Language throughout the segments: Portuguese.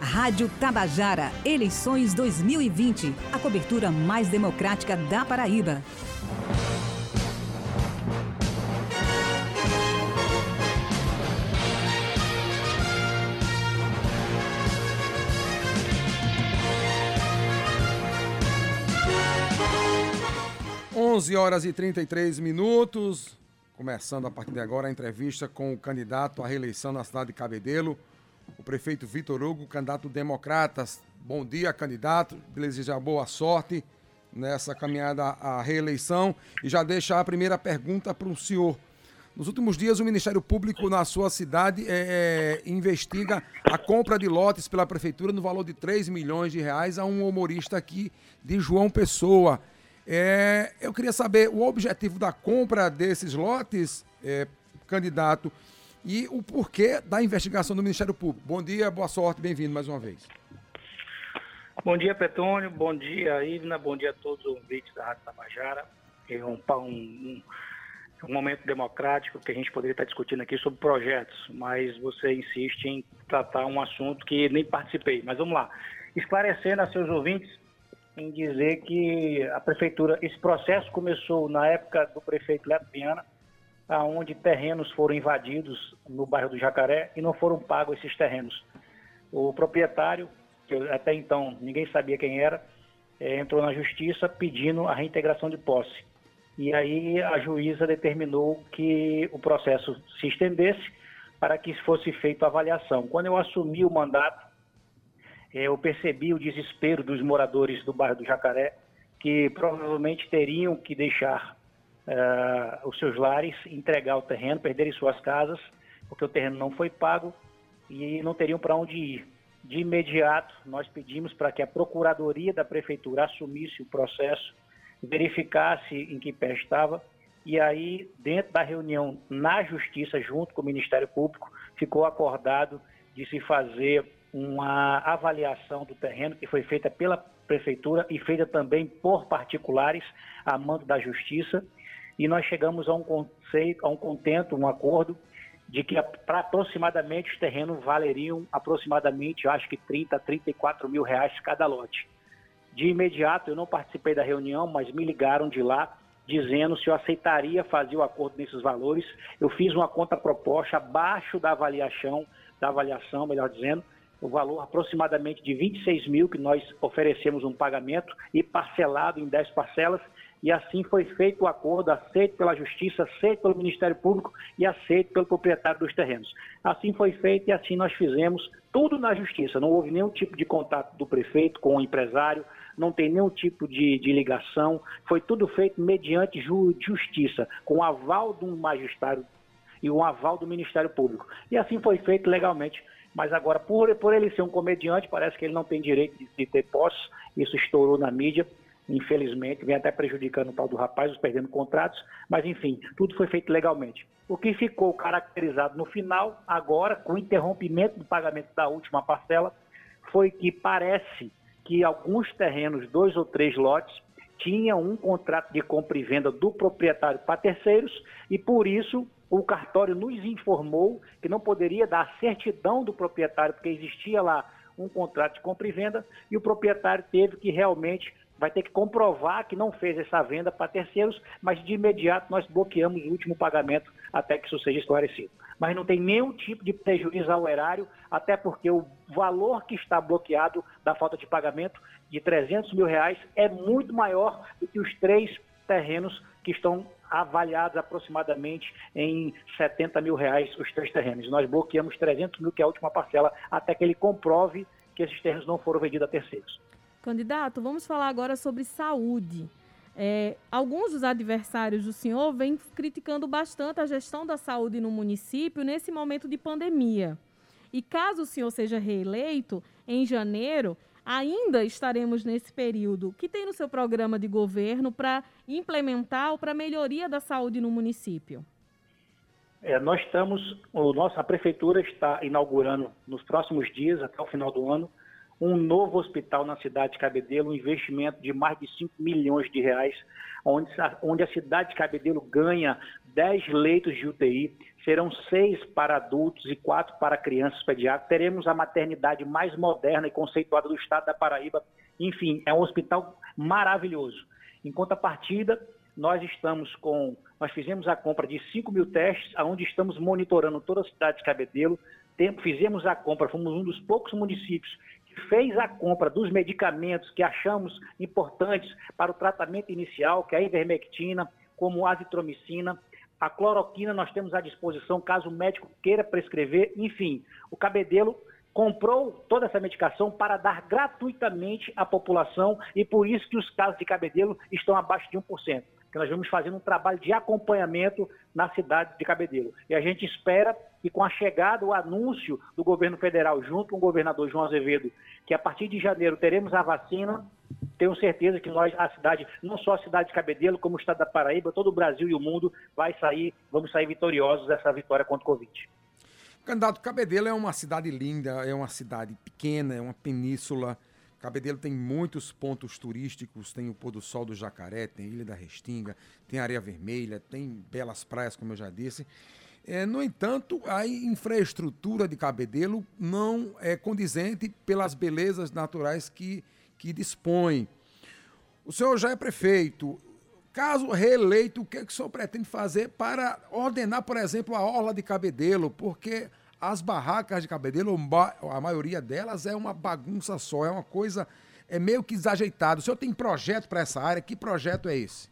Rádio Tabajara, eleições 2020. A cobertura mais democrática da Paraíba. Onze horas e 33 minutos. Começando a partir de agora a entrevista com o candidato à reeleição na cidade de Cabedelo, o prefeito Vitor Hugo, candidato Democratas. Bom dia, candidato. Deseja boa sorte nessa caminhada à reeleição. E já deixa a primeira pergunta para o senhor. Nos últimos dias, o Ministério Público na sua cidade é, é, investiga a compra de lotes pela prefeitura no valor de 3 milhões de reais a um humorista aqui de João Pessoa. É, eu queria saber o objetivo da compra desses lotes, candidato, e o porquê da investigação do Ministério Público. Bom dia, boa sorte, bem-vindo mais uma vez. Bom dia, Petônio, bom dia, Ivna, bom dia a todos os ouvintes da Rádio Tabajara. É um, um, um, momento democrático que a gente poderia estar discutindo aqui sobre projetos, mas você insiste em tratar um assunto que nem participei. Mas vamos lá. Esclarecendo a seus ouvintes, em dizer que a prefeitura, esse processo começou na época do prefeito Leto Viana, aonde terrenos foram invadidos no bairro do Jacaré e não foram pagos esses terrenos. O proprietário, que até então ninguém sabia quem era, é, entrou na justiça pedindo a reintegração de posse. E aí a juíza determinou que o processo se estendesse para que fosse feita a avaliação. Quando eu assumi o mandato, é, eu percebi o desespero dos moradores do bairro do Jacaré, que provavelmente teriam que deixar uh, os seus lares, entregar o terreno, perderem suas casas, porque o terreno não foi pago e não teriam para onde ir. De imediato, nós pedimos para que a Procuradoria da Prefeitura assumisse o processo, verificasse em que pé estava, e aí, dentro da reunião na Justiça, junto com o Ministério Público, ficou acordado de se fazer uma avaliação do terreno que foi feita pela Prefeitura e feita também por particulares, a mando da Justiça, e nós chegamos a um conceito, a um contento, um acordo de que para aproximadamente os terrenos valeriam aproximadamente, acho que 30, 34 mil reais cada lote. De imediato, eu não participei da reunião, mas me ligaram de lá dizendo se eu aceitaria fazer o acordo nesses valores. Eu fiz uma conta proposta abaixo da avaliação, da avaliação, melhor dizendo, o valor aproximadamente de 26 mil que nós oferecemos um pagamento e parcelado em 10 parcelas e assim foi feito o acordo, aceito pela Justiça, aceito pelo Ministério Público e aceito pelo proprietário dos terrenos. Assim foi feito e assim nós fizemos tudo na Justiça. Não houve nenhum tipo de contato do prefeito com o empresário, não tem nenhum tipo de, de ligação. Foi tudo feito mediante justiça, com o aval de um magistrado e o aval do Ministério Público. E assim foi feito legalmente. Mas agora, por, por ele ser um comediante, parece que ele não tem direito de, de ter posse. Isso estourou na mídia infelizmente, vem até prejudicando o tal do rapaz, os perdendo contratos, mas enfim, tudo foi feito legalmente. O que ficou caracterizado no final, agora, com o interrompimento do pagamento da última parcela, foi que parece que alguns terrenos, dois ou três lotes, tinham um contrato de compra e venda do proprietário para terceiros e por isso o cartório nos informou que não poderia dar certidão do proprietário porque existia lá um contrato de compra e venda e o proprietário teve que realmente vai ter que comprovar que não fez essa venda para terceiros, mas de imediato nós bloqueamos o último pagamento até que isso seja esclarecido. Mas não tem nenhum tipo de prejuízo ao erário, até porque o valor que está bloqueado da falta de pagamento de 300 mil reais é muito maior do que os três terrenos que estão avaliados aproximadamente em 70 mil reais os três terrenos. Nós bloqueamos 300 mil, que é a última parcela, até que ele comprove que esses terrenos não foram vendidos a terceiros. Candidato, vamos falar agora sobre saúde. É, alguns dos adversários do senhor vêm criticando bastante a gestão da saúde no município nesse momento de pandemia. E caso o senhor seja reeleito, em janeiro, ainda estaremos nesse período. que tem no seu programa de governo para implementar ou para melhoria da saúde no município? É, nós estamos, o nosso, a prefeitura está inaugurando nos próximos dias, até o final do ano, um novo hospital na cidade de Cabedelo, um investimento de mais de 5 milhões de reais, onde, onde a cidade de Cabedelo ganha 10 leitos de UTI, serão seis para adultos e quatro para crianças pediátricas. Teremos a maternidade mais moderna e conceituada do estado da Paraíba. Enfim, é um hospital maravilhoso. Em contrapartida, nós estamos com, nós fizemos a compra de 5 mil testes, onde estamos monitorando toda a cidade de Cabedelo. Fizemos a compra, fomos um dos poucos municípios que fez a compra dos medicamentos que achamos importantes para o tratamento inicial, que é a ivermectina, como a azitromicina, a cloroquina nós temos à disposição caso o médico queira prescrever. Enfim, o Cabedelo comprou toda essa medicação para dar gratuitamente à população e por isso que os casos de cabedelo estão abaixo de 1%. Que nós vamos fazendo um trabalho de acompanhamento na cidade de Cabedelo. E a gente espera que com a chegada, o anúncio do governo federal junto com o governador João Azevedo, que a partir de janeiro teremos a vacina, tenho certeza que nós, a cidade, não só a cidade de Cabedelo, como o estado da Paraíba, todo o Brasil e o mundo vai sair, vamos sair vitoriosos dessa vitória contra o Covid. Candidato, Cabedelo é uma cidade linda, é uma cidade pequena, é uma península. Cabedelo tem muitos pontos turísticos, tem o pôr do sol do Jacaré, tem Ilha da Restinga, tem Areia Vermelha, tem belas praias, como eu já disse. É, no entanto, a infraestrutura de Cabedelo não é condizente pelas belezas naturais que, que dispõe. O senhor já é prefeito. Caso reeleito, o que, é que o senhor pretende fazer para ordenar, por exemplo, a orla de Cabedelo? Porque as barracas de Cabedelo, a maioria delas é uma bagunça só, é uma coisa é meio que desajeitada. O senhor tem projeto para essa área? Que projeto é esse?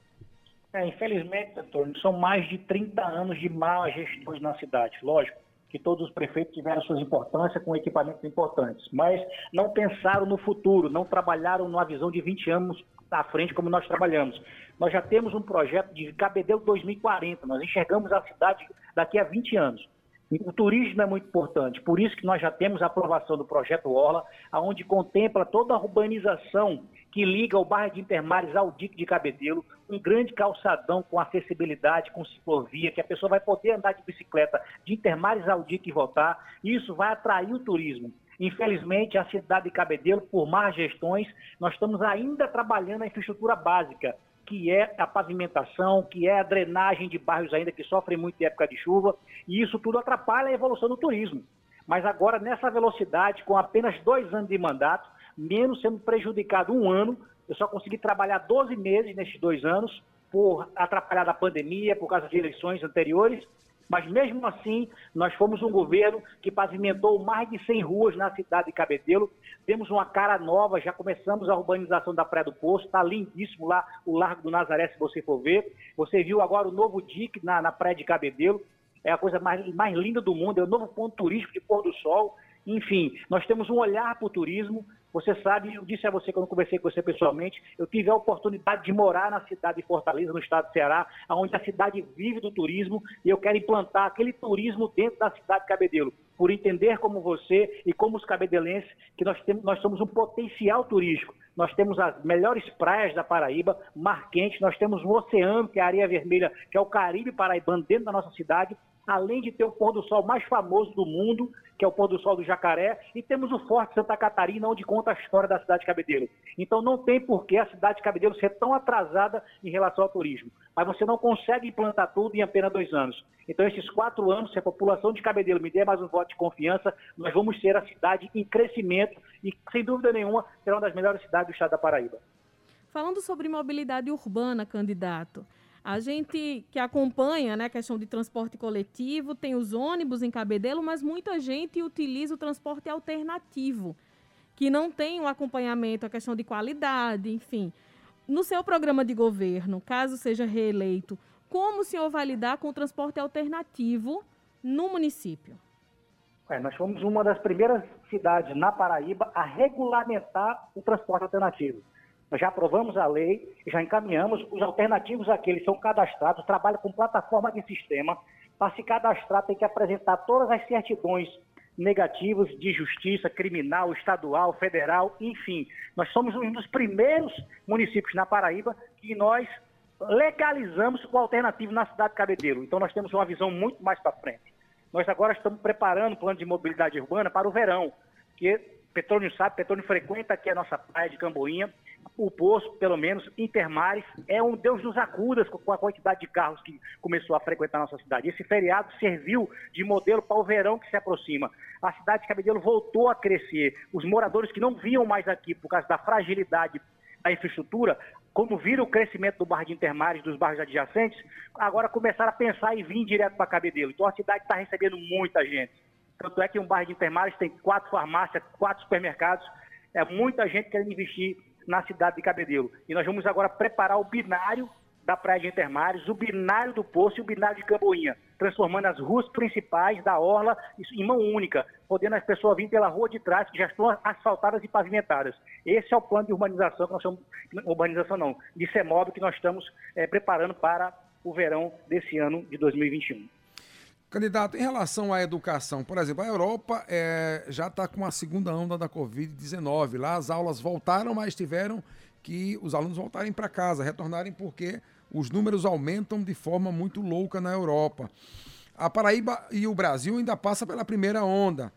É, infelizmente, Antônio, são mais de 30 anos de má gestão na cidade. Lógico que todos os prefeitos tiveram suas importâncias com equipamentos importantes, mas não pensaram no futuro, não trabalharam numa visão de 20 anos à frente como nós trabalhamos. Nós já temos um projeto de Cabedelo 2040, nós enxergamos a cidade daqui a 20 anos. O turismo é muito importante, por isso que nós já temos a aprovação do projeto Orla, onde contempla toda a urbanização que liga o bairro de Intermares ao dique de Cabedelo, um grande calçadão com acessibilidade, com ciclovia, que a pessoa vai poder andar de bicicleta de Intermares ao dique e voltar, isso vai atrair o turismo. Infelizmente, a cidade de Cabedelo, por más gestões, nós estamos ainda trabalhando a infraestrutura básica, que é a pavimentação, que é a drenagem de bairros ainda que sofrem muito em época de chuva, e isso tudo atrapalha a evolução do turismo. Mas agora, nessa velocidade, com apenas dois anos de mandato, menos sendo prejudicado um ano, eu só consegui trabalhar 12 meses nesses dois anos, por atrapalhar da pandemia, por causa de eleições anteriores, mas mesmo assim, nós fomos um governo que pavimentou mais de 100 ruas na cidade de Cabedelo. Temos uma cara nova, já começamos a urbanização da Praia do Poço, está lindíssimo lá o Largo do Nazaré, se você for ver. Você viu agora o novo DIC na, na Praia de Cabedelo, é a coisa mais, mais linda do mundo, é o novo ponto turístico de pôr do sol. Enfim, nós temos um olhar para o turismo, você sabe, eu disse a você quando conversei com você pessoalmente, eu tive a oportunidade de morar na cidade de Fortaleza, no estado do Ceará, onde a cidade vive do turismo, e eu quero implantar aquele turismo dentro da cidade de Cabedelo, por entender como você e como os cabedelenses que nós, temos, nós somos um potencial turístico. Nós temos as melhores praias da Paraíba, mar quente, nós temos um oceano, que é a areia vermelha, que é o Caribe paraibano, dentro da nossa cidade, além de ter o pôr do sol mais famoso do mundo, que é o pôr do sol do Jacaré, e temos o Forte Santa Catarina, onde conta a história da cidade de Cabedelo. Então não tem por que a cidade de Cabedelo ser tão atrasada em relação ao turismo. Mas você não consegue implantar tudo em apenas dois anos. Então esses quatro anos, se a população de Cabedelo me der mais um voto de confiança, nós vamos ser a cidade em crescimento e, sem dúvida nenhuma, será uma das melhores cidades do estado da Paraíba. Falando sobre mobilidade urbana, candidato, a gente que acompanha né, a questão de transporte coletivo, tem os ônibus em Cabedelo, mas muita gente utiliza o transporte alternativo, que não tem um acompanhamento, a questão de qualidade, enfim. No seu programa de governo, caso seja reeleito, como o senhor vai lidar com o transporte alternativo no município? É, nós fomos uma das primeiras cidades na Paraíba a regulamentar o transporte alternativo. Nós já aprovamos a lei, já encaminhamos, os alternativos aqueles são cadastrados, trabalham com plataforma de sistema. Para se cadastrar, tem que apresentar todas as certidões negativas de justiça criminal, estadual, federal, enfim. Nós somos um dos primeiros municípios na Paraíba que nós legalizamos o alternativo na cidade de Cabedelo. Então nós temos uma visão muito mais para frente. Nós agora estamos preparando o plano de mobilidade urbana para o verão, que Petrônio sabe, Petrônio frequenta aqui a nossa praia de Camboinha. O poço, pelo menos, Intermares, é um Deus nos acudas com a quantidade de carros que começou a frequentar a nossa cidade. Esse feriado serviu de modelo para o verão que se aproxima. A cidade de Cabedelo voltou a crescer. Os moradores que não vinham mais aqui por causa da fragilidade da infraestrutura, como viram o crescimento do bairro de Intermares, dos bairros adjacentes, agora começaram a pensar em vir direto para Cabedelo. Então a cidade está recebendo muita gente. Tanto é que um bairro de Intermares tem quatro farmácias, quatro supermercados, é muita gente querendo investir na cidade de Cabedelo. E nós vamos agora preparar o binário da Praia de Intermares, o binário do Poço e o binário de Camboinha, transformando as ruas principais da Orla em mão única, podendo as pessoas virem pela rua de trás, que já estão asfaltadas e pavimentadas. Esse é o plano de urbanização que nós estamos, urbanização não, de CEMOB que nós estamos é, preparando para o verão desse ano de 2021. Candidato, em relação à educação, por exemplo, a Europa é, já está com a segunda onda da Covid-19. Lá as aulas voltaram, mas tiveram que os alunos voltarem para casa, retornarem porque os números aumentam de forma muito louca na Europa. A Paraíba e o Brasil ainda passa pela primeira onda.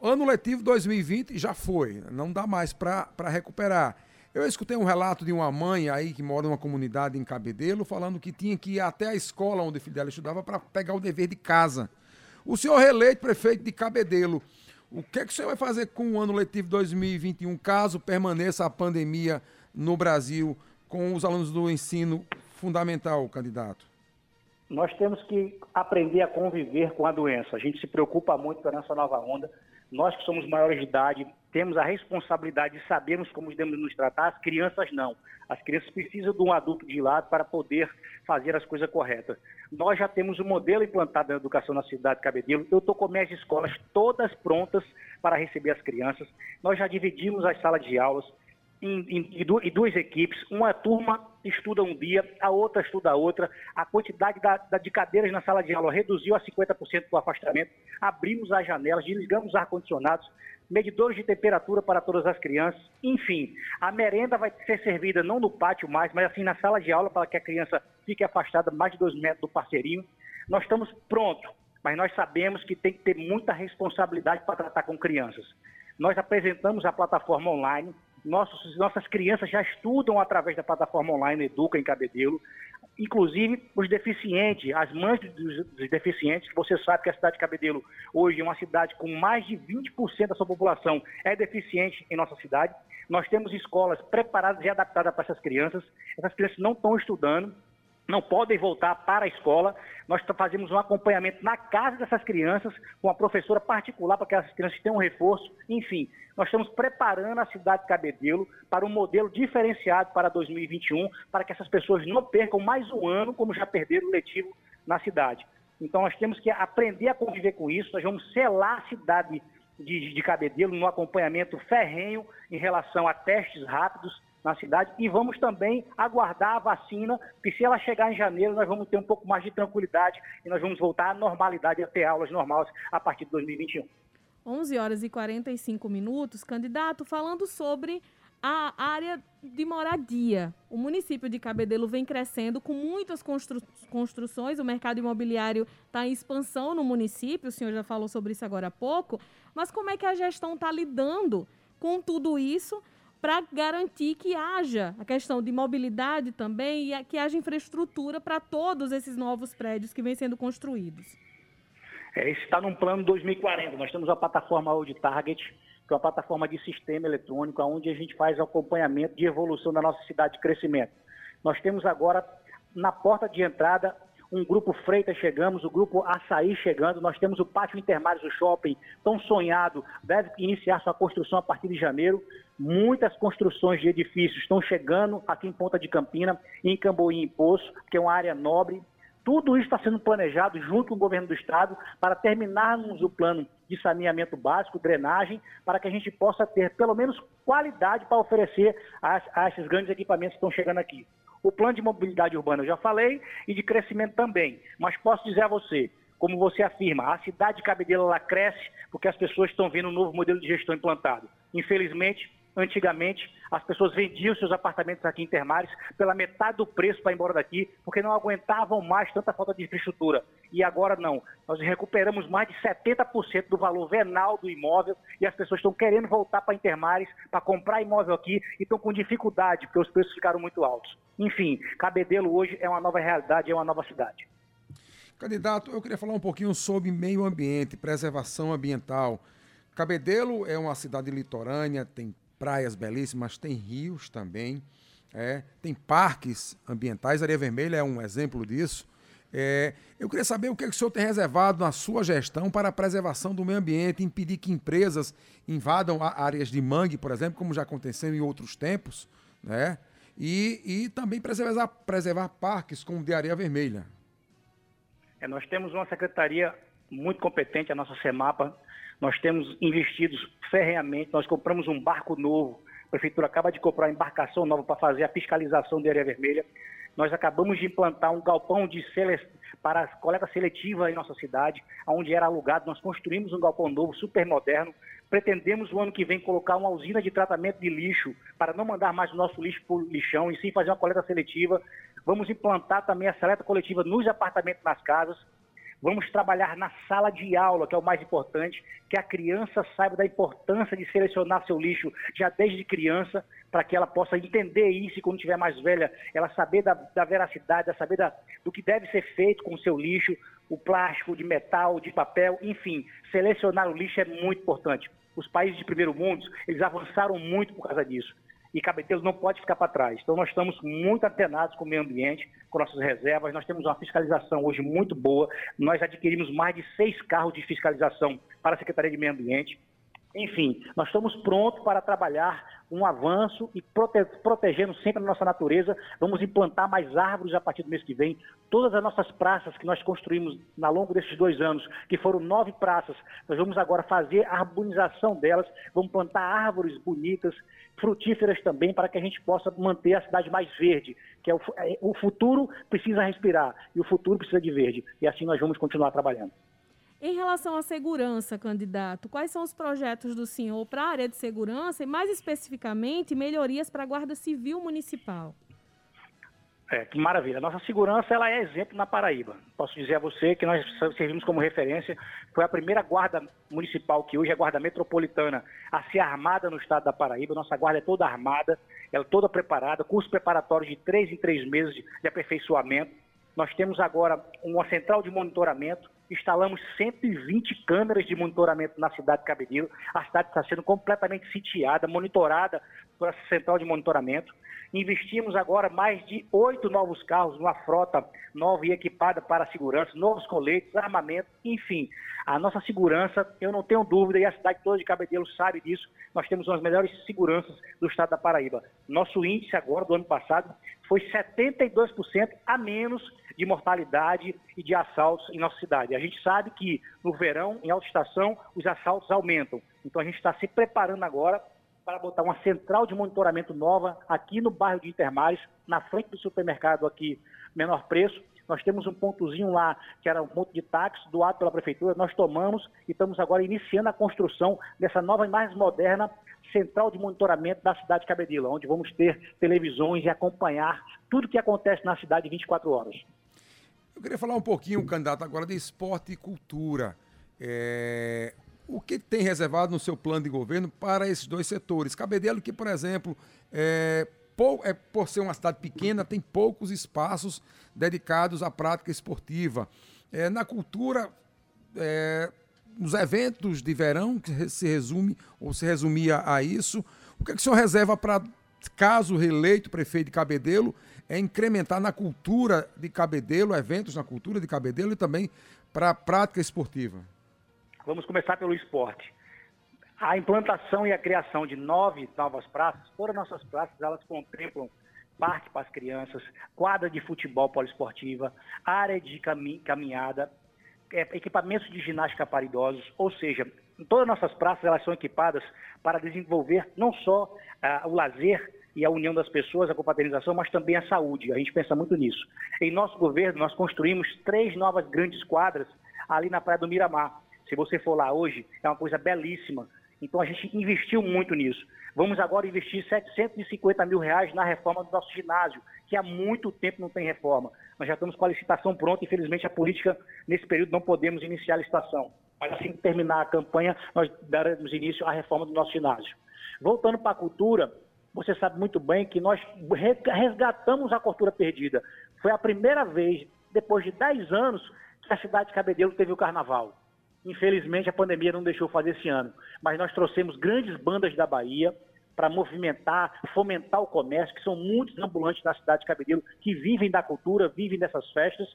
Ano letivo 2020 já foi, não dá mais para recuperar. Eu escutei um relato de uma mãe aí que mora numa comunidade em Cabedelo falando que tinha que ir até a escola onde o filho dela estudava para pegar o dever de casa. O senhor reeleito prefeito de Cabedelo, o que, é que o senhor vai fazer com o ano letivo 2021 caso permaneça a pandemia no Brasil com os alunos do ensino fundamental, candidato? Nós temos que aprender a conviver com a doença. A gente se preocupa muito com essa nova onda. Nós que somos maiores de idade, temos a responsabilidade de sabermos como devemos nos tratar, as crianças não. As crianças precisam de um adulto de lado para poder fazer as coisas corretas. Nós já temos um modelo implantado na educação na cidade de Cabedelo. Eu estou com minhas escolas todas prontas para receber as crianças. Nós já dividimos as salas de aulas em, duas equipes, uma turma estuda um dia, a outra estuda a outra, a quantidade da, da, de cadeiras na sala de aula reduziu a 50% do afastamento, abrimos as janelas, desligamos os ar-condicionados, medidores de temperatura para todas as crianças, enfim, a merenda vai ser servida não no pátio mais, mas assim na sala de aula para que a criança fique afastada mais de dois metros do parceirinho. Nós estamos prontos, mas nós sabemos que tem que ter muita responsabilidade para tratar com crianças. Nós apresentamos a plataforma online, nossos, nossas crianças já estudam através da plataforma online Educa em Cabedelo, inclusive os deficientes, as mães dos, dos, deficientes, você sabe que a cidade de Cabedelo hoje é uma cidade com mais de 20% da sua população é deficiente em nossa cidade. Nós temos escolas preparadas e adaptadas para essas crianças. Essas crianças não estão estudando, não podem voltar para a escola. Nós fazemos um acompanhamento na casa dessas crianças, com a professora particular, para que essas crianças tenham um reforço. Enfim, nós estamos preparando a cidade de Cabedelo para um modelo diferenciado para 2021, para que essas pessoas não percam mais um ano, como já perderam o letivo na cidade. Então, nós temos que aprender a conviver com isso. Nós vamos selar a cidade de, de Cabedelo no acompanhamento ferrenho em relação a testes rápidos na cidade e vamos também aguardar a vacina, que se ela chegar em janeiro, nós vamos ter um pouco mais de tranquilidade e nós vamos voltar à normalidade, a ter aulas normais a partir de 2021. 11 horas e 45 minutos. Candidato, falando sobre a área de moradia. O município de Cabedelo vem crescendo com muitas constru construções, o mercado imobiliário está em expansão no município, o senhor já falou sobre isso agora há pouco, mas como é que a gestão está lidando com tudo isso para garantir que haja a questão de mobilidade também e que haja infraestrutura para todos esses novos prédios que vêm sendo construídos. É, esse está num plano 2040. Nós temos a plataforma Old Target, que é uma plataforma de sistema eletrônico, onde a gente faz acompanhamento de evolução da nossa cidade de crescimento. Nós temos agora, na porta de entrada, um grupo Freitas chegamos, o grupo Açaí chegando, nós temos o Pátio Intermares do Shopping, tão sonhado, deve iniciar sua construção a partir de janeiro. Muitas construções de edifícios estão chegando aqui em Ponta de Campina, em Camboim e Poço, que é uma área nobre. Tudo isso está sendo planejado junto com o governo do estado para terminarmos o plano de saneamento básico, drenagem, para que a gente possa ter pelo menos qualidade para oferecer a, a esses grandes equipamentos que estão chegando aqui. O plano de mobilidade urbana eu já falei e de crescimento também. Mas posso dizer a você, como você afirma, a cidade de Cabedelo ela cresce porque as pessoas estão vendo um novo modelo de gestão implantado. Infelizmente, Antigamente, as pessoas vendiam seus apartamentos aqui em Termares pela metade do preço para ir embora daqui, porque não aguentavam mais tanta falta de infraestrutura. E agora não. Nós recuperamos mais de 70% do valor venal do imóvel e as pessoas estão querendo voltar para Intermares para comprar imóvel aqui e estão com dificuldade, porque os preços ficaram muito altos. Enfim, Cabedelo hoje é uma nova realidade, é uma nova cidade. Candidato, eu queria falar um pouquinho sobre meio ambiente, preservação ambiental. Cabedelo é uma cidade litorânea, tem praias belíssimas, tem rios também, é, tem parques ambientais. Areia Vermelha é um exemplo disso. É, eu queria saber o que, é que o senhor tem reservado na sua gestão para a preservação do meio ambiente, impedir que empresas invadam áreas de mangue, por exemplo, como já aconteceu em outros tempos, né? E, e também preservar, preservar parques como o de Areia Vermelha. É, nós temos uma secretaria muito competente, a nossa CEMAPA. Nós temos investidos ferreamente, nós compramos um barco novo. A prefeitura acaba de comprar uma embarcação nova para fazer a fiscalização de areia vermelha. Nós acabamos de implantar um galpão de sele... para coleta seletiva em nossa cidade, onde era alugado. Nós construímos um galpão novo, super moderno. Pretendemos o ano que vem colocar uma usina de tratamento de lixo para não mandar mais o nosso lixo para o lixão e sim fazer uma coleta seletiva. Vamos implantar também a seleta coletiva nos apartamentos, nas casas. Vamos trabalhar na sala de aula, que é o mais importante, que a criança saiba da importância de selecionar seu lixo já desde criança, para que ela possa entender isso e quando estiver mais velha, ela saber da, da veracidade, saber da, do que deve ser feito com o seu lixo, o plástico, de metal, de papel, enfim, selecionar o lixo é muito importante. Os países de primeiro mundo, eles avançaram muito por causa disso e Cabedelo não pode ficar para trás. Então, nós estamos muito antenados com o meio ambiente, com nossas reservas. Nós temos uma fiscalização hoje muito boa. Nós adquirimos mais de seis carros de fiscalização para a Secretaria de Meio Ambiente. Enfim, nós estamos prontos para trabalhar um avanço e prote protegendo sempre a nossa natureza. Vamos implantar mais árvores a partir do mês que vem. Todas as nossas praças que nós construímos ao longo desses dois anos, que foram nove praças, nós vamos agora fazer a arborização delas. Vamos plantar árvores bonitas, frutíferas também, para que a gente possa manter a cidade mais verde, que é o, é, o futuro precisa respirar e o futuro precisa de verde. E assim nós vamos continuar trabalhando. Em relação à segurança, candidato, quais são os projetos do senhor para a área de segurança e, mais especificamente, melhorias para a Guarda Civil Municipal? É, que maravilha. Nossa segurança ela é exemplo na Paraíba. Posso dizer a você que nós servimos como referência. Foi a primeira guarda municipal, que hoje é guarda metropolitana, a ser armada no estado da Paraíba. Nossa guarda é toda armada, ela é toda preparada, curso preparatório de três em três meses de aperfeiçoamento. Nós temos agora uma central de monitoramento, instalamos 120 câmeras de monitoramento na cidade de Cabedelo. A cidade está sendo completamente sitiada, monitorada por essa central de monitoramento. Investimos agora mais de oito novos carros, uma frota nova e equipada para a segurança, novos coletes, armamento, enfim. A nossa segurança, eu não tenho dúvida, e a cidade toda de Cabedelo sabe disso, nós temos uma das melhores seguranças do estado da Paraíba. Nosso índice agora, do ano passado, foi 72% a menos de mortalidade e de assaltos em nossa cidade. A gente sabe que no verão, em alta estação, os assaltos aumentam. Então a gente está se preparando agora para botar uma central de monitoramento nova aqui no bairro de Intermares, na frente do supermercado aqui, menor preço. Nós temos um pontozinho lá, que era um ponto de táxi, doado pela prefeitura, nós tomamos e estamos agora iniciando a construção dessa nova e mais moderna central de monitoramento da cidade de Cabedila, onde vamos ter televisões e acompanhar tudo o que acontece na cidade 24 horas. Eu queria falar um pouquinho, candidato, agora de esporte e cultura. É, que tem reservado no seu plano de governo para esses dois setores? Cabedelo, que, por exemplo, é, por, é, por ser uma cidade pequena, tem poucos espaços dedicados à prática esportiva. É, na cultura, é, nos eventos de verão, que se resume ou se resumia a isso, o que, é que o senhor reserva para, caso reeleito prefeito de Cabedelo, é incrementar na cultura de Cabedelo, eventos na cultura de Cabedelo e também para a prática esportiva? Vamos começar pelo esporte. A implantação e a criação de nove novas praças, todas as nossas praças, elas contemplam parque para as crianças, quadra de futebol poliesportiva, área de caminhada, é, equipamentos de ginástica para idosos, ou seja, todas as nossas praças elas são equipadas para desenvolver não só ah, o lazer e a união das pessoas, a confraternização, mas também a saúde. A gente pensa muito nisso. Em nosso governo, nós construímos três novas grandes quadras ali na Praia do Miramar. Se você for lá hoje, é uma coisa belíssima. Então a gente investiu muito nisso. Vamos agora investir 750 mil reais na reforma do nosso ginásio, que há muito tempo não tem reforma. Nós já estamos com a licitação pronta, infelizmente a política, nesse período, não podemos iniciar a licitação. Mas assim que terminar a campanha, nós daremos início à reforma do nosso ginásio. Voltando para a cultura, você sabe muito bem que nós resgatamos a cultura perdida. Foi a primeira vez, depois de 10 anos, que a cidade de Cabedelo teve o carnaval. Infelizmente, a pandemia não deixou fazer esse ano. Mas nós trouxemos grandes bandas da Bahia para movimentar, fomentar o comércio, que são muitos ambulantes da cidade de Cabedelo que vivem da cultura, vivem dessas festas.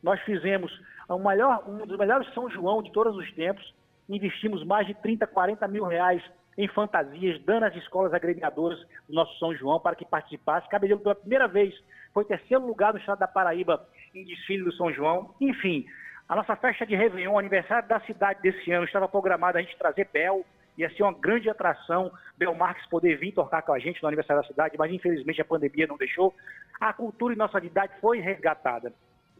Nós fizemos maior, um dos melhores São João de todos os tempos, investimos mais de 30, 40 mil reais em fantasias, dando às escolas agremiadoras do nosso São João para que participasse. Cabedelo, pela primeira vez, foi terceiro lugar no estado da Paraíba em desfile do São João. Enfim, a nossa festa de Réveillon, aniversário da cidade desse ano, estava programada a gente trazer Bel, ia ser uma grande atração, Bel Marques poder vir tocar com a gente no aniversário da cidade, mas infelizmente a pandemia não deixou. A cultura e nossa cidade foi resgatada.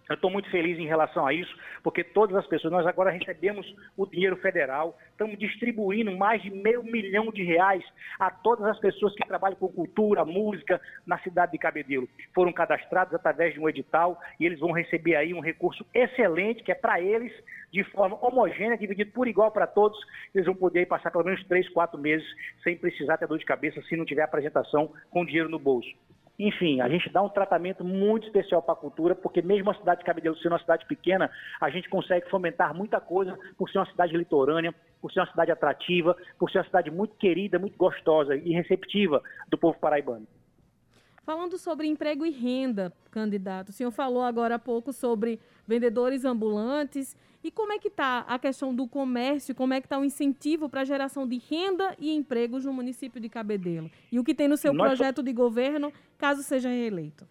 Eu estou muito feliz em relação a isso, porque todas as pessoas, nós agora recebemos o dinheiro federal, estamos distribuindo mais de meio milhão de reais a todas as pessoas que trabalham com cultura, música na cidade de Cabedelo. Foram cadastrados através de um edital e eles vão receber aí um recurso excelente, que é para eles, de forma homogênea, dividido por igual para todos. Eles vão poder passar pelo menos três, quatro meses sem precisar ter dor de cabeça se não tiver apresentação com dinheiro no bolso. Enfim, a gente dá um tratamento muito especial para a cultura, porque mesmo a cidade de Cabedelo sendo uma cidade pequena, a gente consegue fomentar muita coisa por ser uma cidade litorânea, por ser uma cidade atrativa, por ser uma cidade muito querida, muito gostosa e receptiva do povo paraibano. Falando sobre emprego e renda, candidato, o senhor falou agora há pouco sobre vendedores ambulantes e como é que está a questão do comércio, como é que está o incentivo para a geração de renda e empregos no município de Cabedelo? E o que tem no seu nós projeto de governo, caso seja reeleito?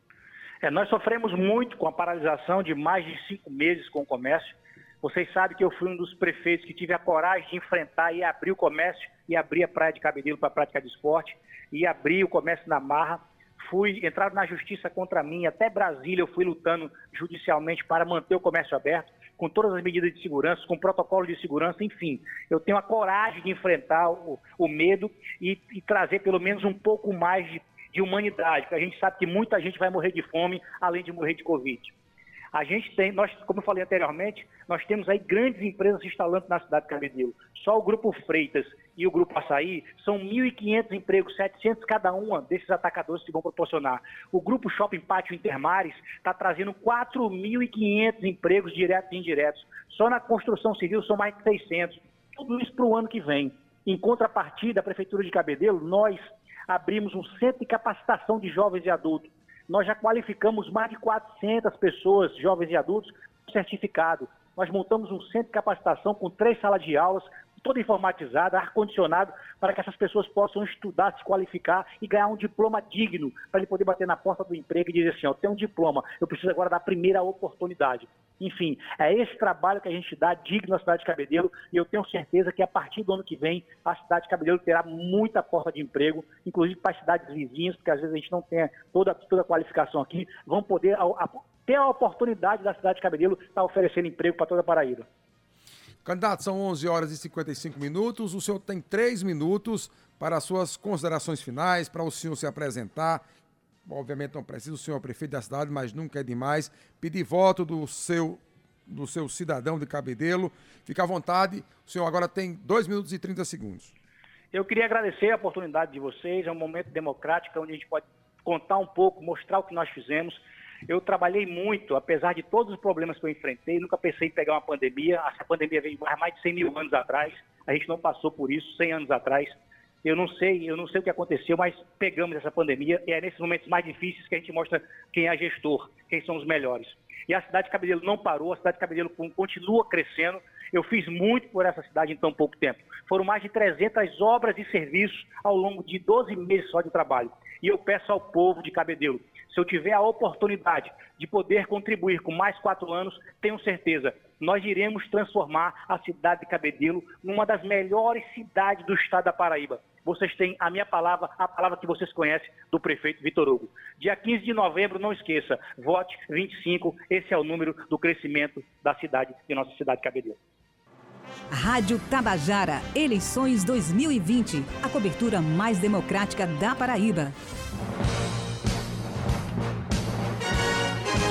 É, nós sofremos muito com a paralisação de mais de cinco meses com o comércio. Vocês sabem que eu fui um dos prefeitos que tive a coragem de enfrentar e abrir o comércio e abrir a Praia de Cabedelo para a prática de esporte e abrir o comércio na Marra. Fui entrar na justiça contra mim, até Brasília eu fui lutando judicialmente para manter o comércio aberto com todas as medidas de segurança, com protocolo de segurança, enfim. Eu tenho a coragem de enfrentar o, o medo e, e, trazer pelo menos um pouco mais de, de humanidade, porque a gente sabe que muita gente vai morrer de fome, além de morrer de Covid. A gente tem, nós, como eu falei anteriormente, nós temos aí grandes empresas se instalando na cidade de Cabedelo. Só o Grupo Freitas e o Grupo Açaí são 1.500 empregos, 700 cada uma desses atacadores que vão proporcionar. O Grupo Shopping Pátio Intermares está trazendo 4.500 empregos diretos e indiretos. Só na construção civil são mais de 600. Tudo isso para o ano que vem. Em contrapartida, a Prefeitura de Cabedelo, nós abrimos um centro de capacitação de jovens e adultos nós já qualificamos mais de 400 pessoas, jovens e adultos, certificado. Nós montamos um centro de capacitação com três salas de aulas, toda informatizada, ar-condicionado, para que essas pessoas possam estudar, se qualificar e ganhar um diploma digno, para ele poder bater na porta do emprego e dizer assim, eu tenho um diploma, eu preciso agora da primeira oportunidade. Enfim, é esse trabalho que a gente dá digno na cidade de Cabedelo e eu tenho certeza que a partir do ano que vem a cidade de Cabedelo terá muita porta de emprego, inclusive para as cidades vizinhas, porque às vezes a gente não tem toda, toda a qualificação aqui, vão poder ter a oportunidade da cidade de Cabedelo estar oferecendo emprego para toda a Paraíba. Candidato, são 11 horas e 55 minutos. O senhor tem três minutos para as suas considerações finais, para o senhor se apresentar obviamente não precisa o senhor é prefeito da cidade, mas nunca é demais, pedir voto do seu do seu cidadão de Cabedelo. Fica à vontade, o senhor agora tem 2 minutos e 30 segundos. Eu queria agradecer a oportunidade de vocês, é um momento democrático onde a gente pode contar um pouco, mostrar o que nós fizemos. Eu trabalhei muito, apesar de todos os problemas que eu enfrentei, nunca pensei em pegar uma pandemia. Essa pandemia veio mais de 100 mil anos atrás, a gente não passou por isso 100 anos atrás. Eu não sei, eu não sei o que aconteceu, mas pegamos essa pandemia e é nesses momentos mais difíceis que a gente mostra quem é gestor, quem são os melhores. E a cidade de Cabedelo não parou, a cidade de Cabedelo continua crescendo. Eu fiz muito por essa cidade em tão pouco tempo. Foram mais de 300 obras e serviços ao longo de 12 meses só de trabalho. E eu peço ao povo de Cabedelo, se eu tiver a oportunidade de poder contribuir com mais quatro anos, tenho certeza, nós iremos transformar a cidade de Cabedelo numa das melhores cidades do estado da Paraíba vocês têm a minha palavra, a palavra que vocês conhecem do prefeito Vitor Hugo. Dia 15 de novembro, não esqueça, vote 25, esse é o número do crescimento da cidade, de nossa cidade de Cabedelo. Rádio Tabajara, eleições 2020. A cobertura mais democrática da Paraíba.